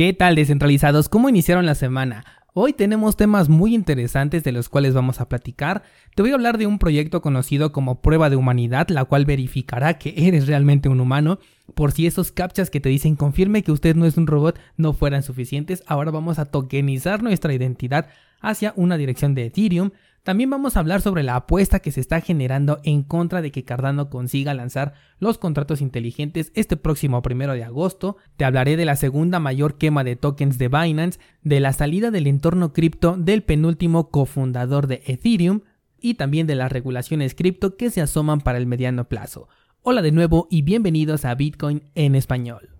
¿Qué tal descentralizados? ¿Cómo iniciaron la semana? Hoy tenemos temas muy interesantes de los cuales vamos a platicar. Te voy a hablar de un proyecto conocido como prueba de humanidad, la cual verificará que eres realmente un humano. Por si esos captchas que te dicen confirme que usted no es un robot no fueran suficientes, ahora vamos a tokenizar nuestra identidad hacia una dirección de Ethereum. También vamos a hablar sobre la apuesta que se está generando en contra de que Cardano consiga lanzar los contratos inteligentes este próximo primero de agosto. Te hablaré de la segunda mayor quema de tokens de Binance, de la salida del entorno cripto del penúltimo cofundador de Ethereum y también de las regulaciones cripto que se asoman para el mediano plazo. Hola de nuevo y bienvenidos a Bitcoin en español.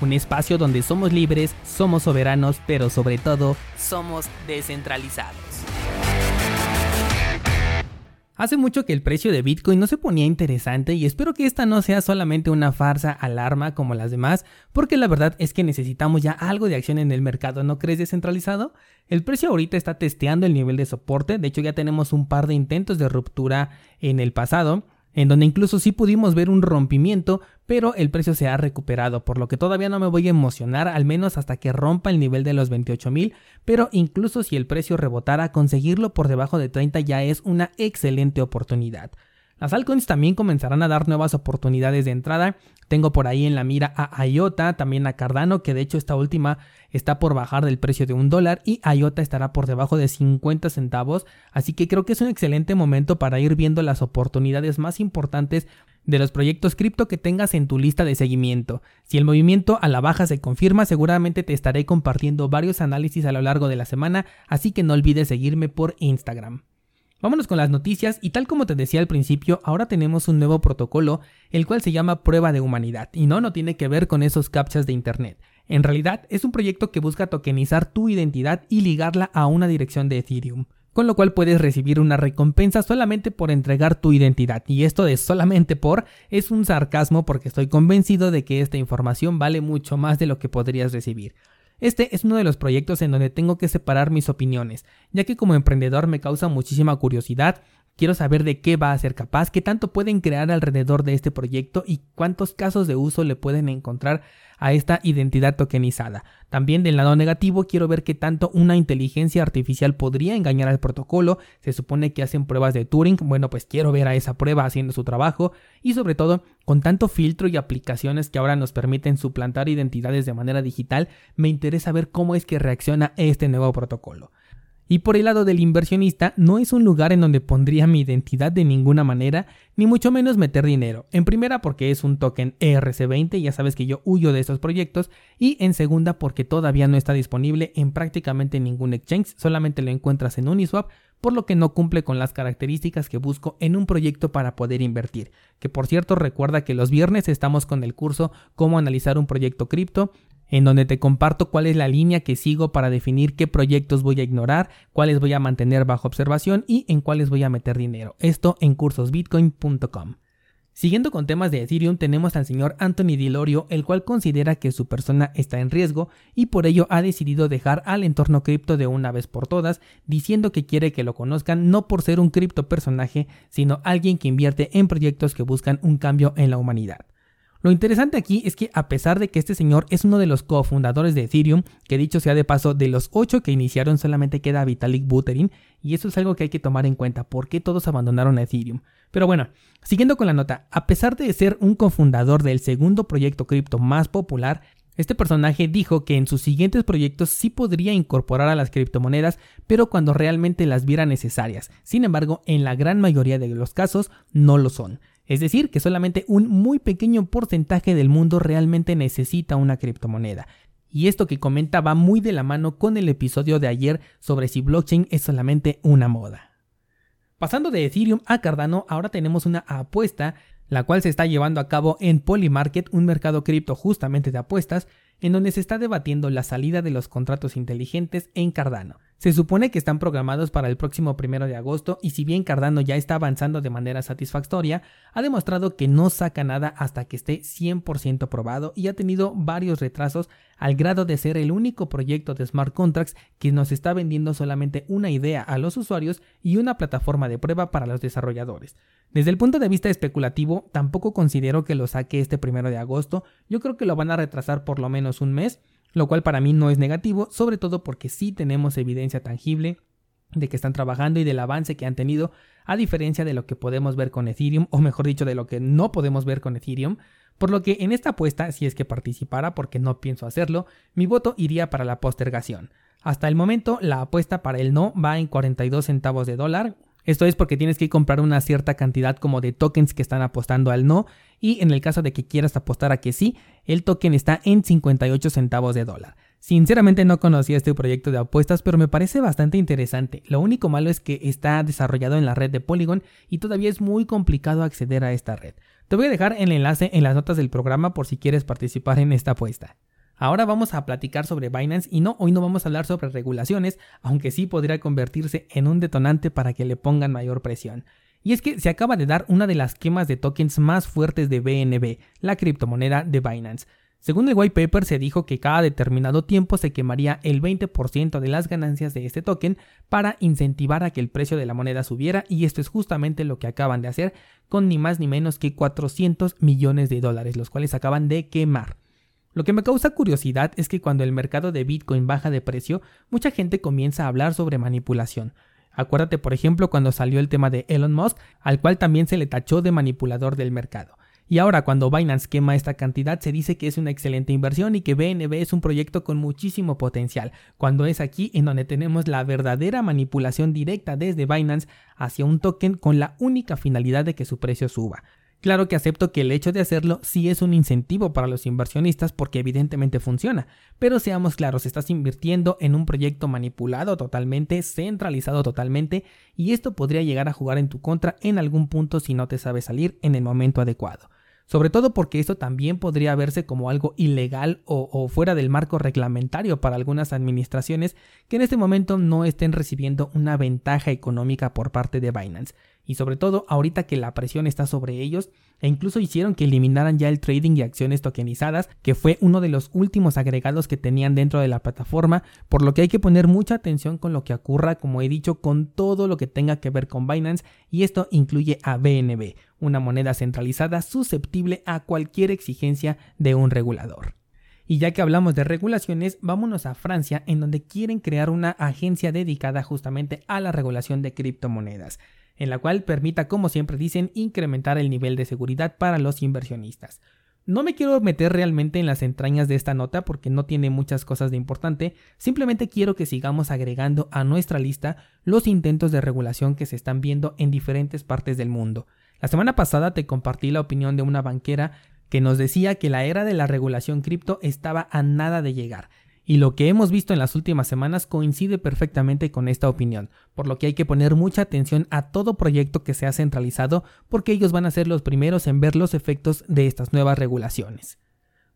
un espacio donde somos libres, somos soberanos, pero sobre todo somos descentralizados. Hace mucho que el precio de Bitcoin no se ponía interesante y espero que esta no sea solamente una farsa alarma como las demás, porque la verdad es que necesitamos ya algo de acción en el mercado, ¿no crees descentralizado? El precio ahorita está testeando el nivel de soporte, de hecho ya tenemos un par de intentos de ruptura en el pasado, en donde incluso sí pudimos ver un rompimiento, pero el precio se ha recuperado, por lo que todavía no me voy a emocionar, al menos hasta que rompa el nivel de los 28.000, pero incluso si el precio rebotara, conseguirlo por debajo de 30 ya es una excelente oportunidad. Las altcoins también comenzarán a dar nuevas oportunidades de entrada. Tengo por ahí en la mira a IOTA, también a Cardano, que de hecho esta última está por bajar del precio de un dólar y IOTA estará por debajo de 50 centavos. Así que creo que es un excelente momento para ir viendo las oportunidades más importantes de los proyectos cripto que tengas en tu lista de seguimiento. Si el movimiento a la baja se confirma, seguramente te estaré compartiendo varios análisis a lo largo de la semana, así que no olvides seguirme por Instagram. Vámonos con las noticias y tal como te decía al principio, ahora tenemos un nuevo protocolo, el cual se llama prueba de humanidad, y no, no tiene que ver con esos captchas de internet. En realidad es un proyecto que busca tokenizar tu identidad y ligarla a una dirección de Ethereum, con lo cual puedes recibir una recompensa solamente por entregar tu identidad. Y esto de solamente por es un sarcasmo porque estoy convencido de que esta información vale mucho más de lo que podrías recibir. Este es uno de los proyectos en donde tengo que separar mis opiniones, ya que como emprendedor me causa muchísima curiosidad, quiero saber de qué va a ser capaz, qué tanto pueden crear alrededor de este proyecto y cuántos casos de uso le pueden encontrar a esta identidad tokenizada. También del lado negativo quiero ver qué tanto una inteligencia artificial podría engañar al protocolo. Se supone que hacen pruebas de Turing. Bueno, pues quiero ver a esa prueba haciendo su trabajo. Y sobre todo, con tanto filtro y aplicaciones que ahora nos permiten suplantar identidades de manera digital, me interesa ver cómo es que reacciona este nuevo protocolo. Y por el lado del inversionista, no es un lugar en donde pondría mi identidad de ninguna manera, ni mucho menos meter dinero. En primera porque es un token ERC20, ya sabes que yo huyo de esos proyectos, y en segunda porque todavía no está disponible en prácticamente ningún exchange, solamente lo encuentras en Uniswap, por lo que no cumple con las características que busco en un proyecto para poder invertir. Que por cierto recuerda que los viernes estamos con el curso Cómo analizar un proyecto cripto, en donde te comparto cuál es la línea que sigo para definir qué proyectos voy a ignorar, cuáles voy a mantener bajo observación y en cuáles voy a meter dinero. Esto en cursosbitcoin.com. Siguiendo con temas de Ethereum tenemos al señor Anthony Dilorio, el cual considera que su persona está en riesgo y por ello ha decidido dejar al entorno cripto de una vez por todas, diciendo que quiere que lo conozcan no por ser un cripto personaje, sino alguien que invierte en proyectos que buscan un cambio en la humanidad. Lo interesante aquí es que a pesar de que este señor es uno de los cofundadores de Ethereum, que dicho sea de paso, de los 8 que iniciaron solamente queda Vitalik Buterin, y eso es algo que hay que tomar en cuenta, por qué todos abandonaron Ethereum. Pero bueno, siguiendo con la nota, a pesar de ser un cofundador del segundo proyecto cripto más popular, este personaje dijo que en sus siguientes proyectos sí podría incorporar a las criptomonedas, pero cuando realmente las viera necesarias. Sin embargo, en la gran mayoría de los casos no lo son. Es decir, que solamente un muy pequeño porcentaje del mundo realmente necesita una criptomoneda. Y esto que comenta va muy de la mano con el episodio de ayer sobre si blockchain es solamente una moda. Pasando de Ethereum a Cardano, ahora tenemos una apuesta, la cual se está llevando a cabo en Polymarket, un mercado cripto justamente de apuestas, en donde se está debatiendo la salida de los contratos inteligentes en Cardano. Se supone que están programados para el próximo primero de agosto y si bien Cardano ya está avanzando de manera satisfactoria, ha demostrado que no saca nada hasta que esté 100% probado y ha tenido varios retrasos al grado de ser el único proyecto de smart contracts que nos está vendiendo solamente una idea a los usuarios y una plataforma de prueba para los desarrolladores. Desde el punto de vista especulativo, tampoco considero que lo saque este primero de agosto, yo creo que lo van a retrasar por lo menos un mes lo cual para mí no es negativo, sobre todo porque sí tenemos evidencia tangible de que están trabajando y del avance que han tenido, a diferencia de lo que podemos ver con Ethereum, o mejor dicho, de lo que no podemos ver con Ethereum, por lo que en esta apuesta, si es que participara, porque no pienso hacerlo, mi voto iría para la postergación. Hasta el momento, la apuesta para el no va en 42 centavos de dólar, esto es porque tienes que comprar una cierta cantidad como de tokens que están apostando al no y en el caso de que quieras apostar a que sí, el token está en 58 centavos de dólar. Sinceramente no conocía este proyecto de apuestas, pero me parece bastante interesante. Lo único malo es que está desarrollado en la red de Polygon y todavía es muy complicado acceder a esta red. Te voy a dejar el enlace en las notas del programa por si quieres participar en esta apuesta. Ahora vamos a platicar sobre Binance y no, hoy no vamos a hablar sobre regulaciones, aunque sí podría convertirse en un detonante para que le pongan mayor presión. Y es que se acaba de dar una de las quemas de tokens más fuertes de BNB, la criptomoneda de Binance. Según el white paper se dijo que cada determinado tiempo se quemaría el 20% de las ganancias de este token para incentivar a que el precio de la moneda subiera y esto es justamente lo que acaban de hacer con ni más ni menos que 400 millones de dólares, los cuales acaban de quemar. Lo que me causa curiosidad es que cuando el mercado de Bitcoin baja de precio, mucha gente comienza a hablar sobre manipulación. Acuérdate, por ejemplo, cuando salió el tema de Elon Musk, al cual también se le tachó de manipulador del mercado. Y ahora cuando Binance quema esta cantidad se dice que es una excelente inversión y que BNB es un proyecto con muchísimo potencial, cuando es aquí en donde tenemos la verdadera manipulación directa desde Binance hacia un token con la única finalidad de que su precio suba. Claro que acepto que el hecho de hacerlo sí es un incentivo para los inversionistas porque evidentemente funciona, pero seamos claros, estás invirtiendo en un proyecto manipulado totalmente, centralizado totalmente, y esto podría llegar a jugar en tu contra en algún punto si no te sabes salir en el momento adecuado. Sobre todo porque esto también podría verse como algo ilegal o, fuera del marco reglamentario para algunas administraciones que en este momento no estén recibiendo una ventaja económica por parte de Binance. Y sobre todo ahorita que la presión está sobre ellos e incluso hicieron que eliminaran ya el trading y acciones tokenizadas, que fue uno de los últimos agregados que tenían dentro de la plataforma, por lo que hay que poner mucha atención con lo que ocurra, como he dicho, con todo lo que tenga que ver con Binance y esto incluye a BNB, una moneda centralizada susceptible a cualquier exigencia de un regulador. Y ya que hablamos de regulaciones, vámonos a Francia, en donde quieren crear una agencia dedicada justamente a la regulación de criptomonedas en la cual permita, como siempre dicen, incrementar el nivel de seguridad para los inversionistas. No me quiero meter realmente en las entrañas de esta nota porque no tiene muchas cosas de importante, simplemente quiero que sigamos agregando a nuestra lista los intentos de regulación que se están viendo en diferentes partes del mundo. La semana pasada te compartí la opinión de una banquera que nos decía que la era de la regulación cripto estaba a nada de llegar y lo que hemos visto en las últimas semanas coincide perfectamente con esta opinión, por lo que hay que poner mucha atención a todo proyecto que sea centralizado porque ellos van a ser los primeros en ver los efectos de estas nuevas regulaciones.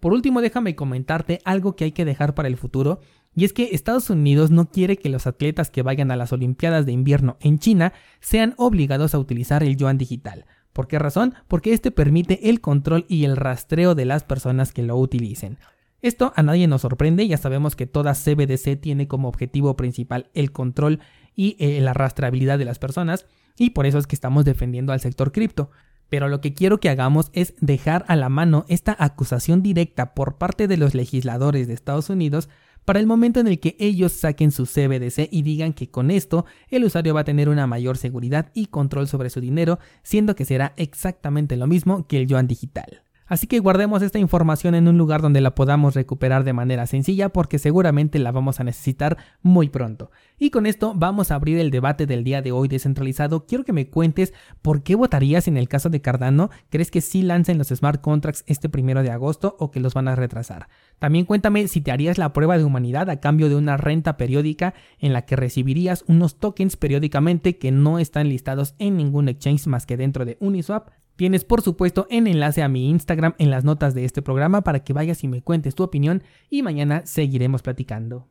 Por último, déjame comentarte algo que hay que dejar para el futuro, y es que Estados Unidos no quiere que los atletas que vayan a las Olimpiadas de invierno en China sean obligados a utilizar el yuan digital. ¿Por qué razón? Porque este permite el control y el rastreo de las personas que lo utilicen. Esto a nadie nos sorprende, ya sabemos que toda CBDC tiene como objetivo principal el control y eh, la rastreabilidad de las personas, y por eso es que estamos defendiendo al sector cripto. Pero lo que quiero que hagamos es dejar a la mano esta acusación directa por parte de los legisladores de Estados Unidos para el momento en el que ellos saquen su CBDC y digan que con esto el usuario va a tener una mayor seguridad y control sobre su dinero, siendo que será exactamente lo mismo que el yuan digital. Así que guardemos esta información en un lugar donde la podamos recuperar de manera sencilla porque seguramente la vamos a necesitar muy pronto. Y con esto vamos a abrir el debate del día de hoy descentralizado. Quiero que me cuentes por qué votarías en el caso de Cardano. ¿Crees que sí lancen los smart contracts este primero de agosto o que los van a retrasar? También cuéntame si te harías la prueba de humanidad a cambio de una renta periódica en la que recibirías unos tokens periódicamente que no están listados en ningún exchange más que dentro de Uniswap Tienes por supuesto en enlace a mi Instagram en las notas de este programa para que vayas y me cuentes tu opinión y mañana seguiremos platicando.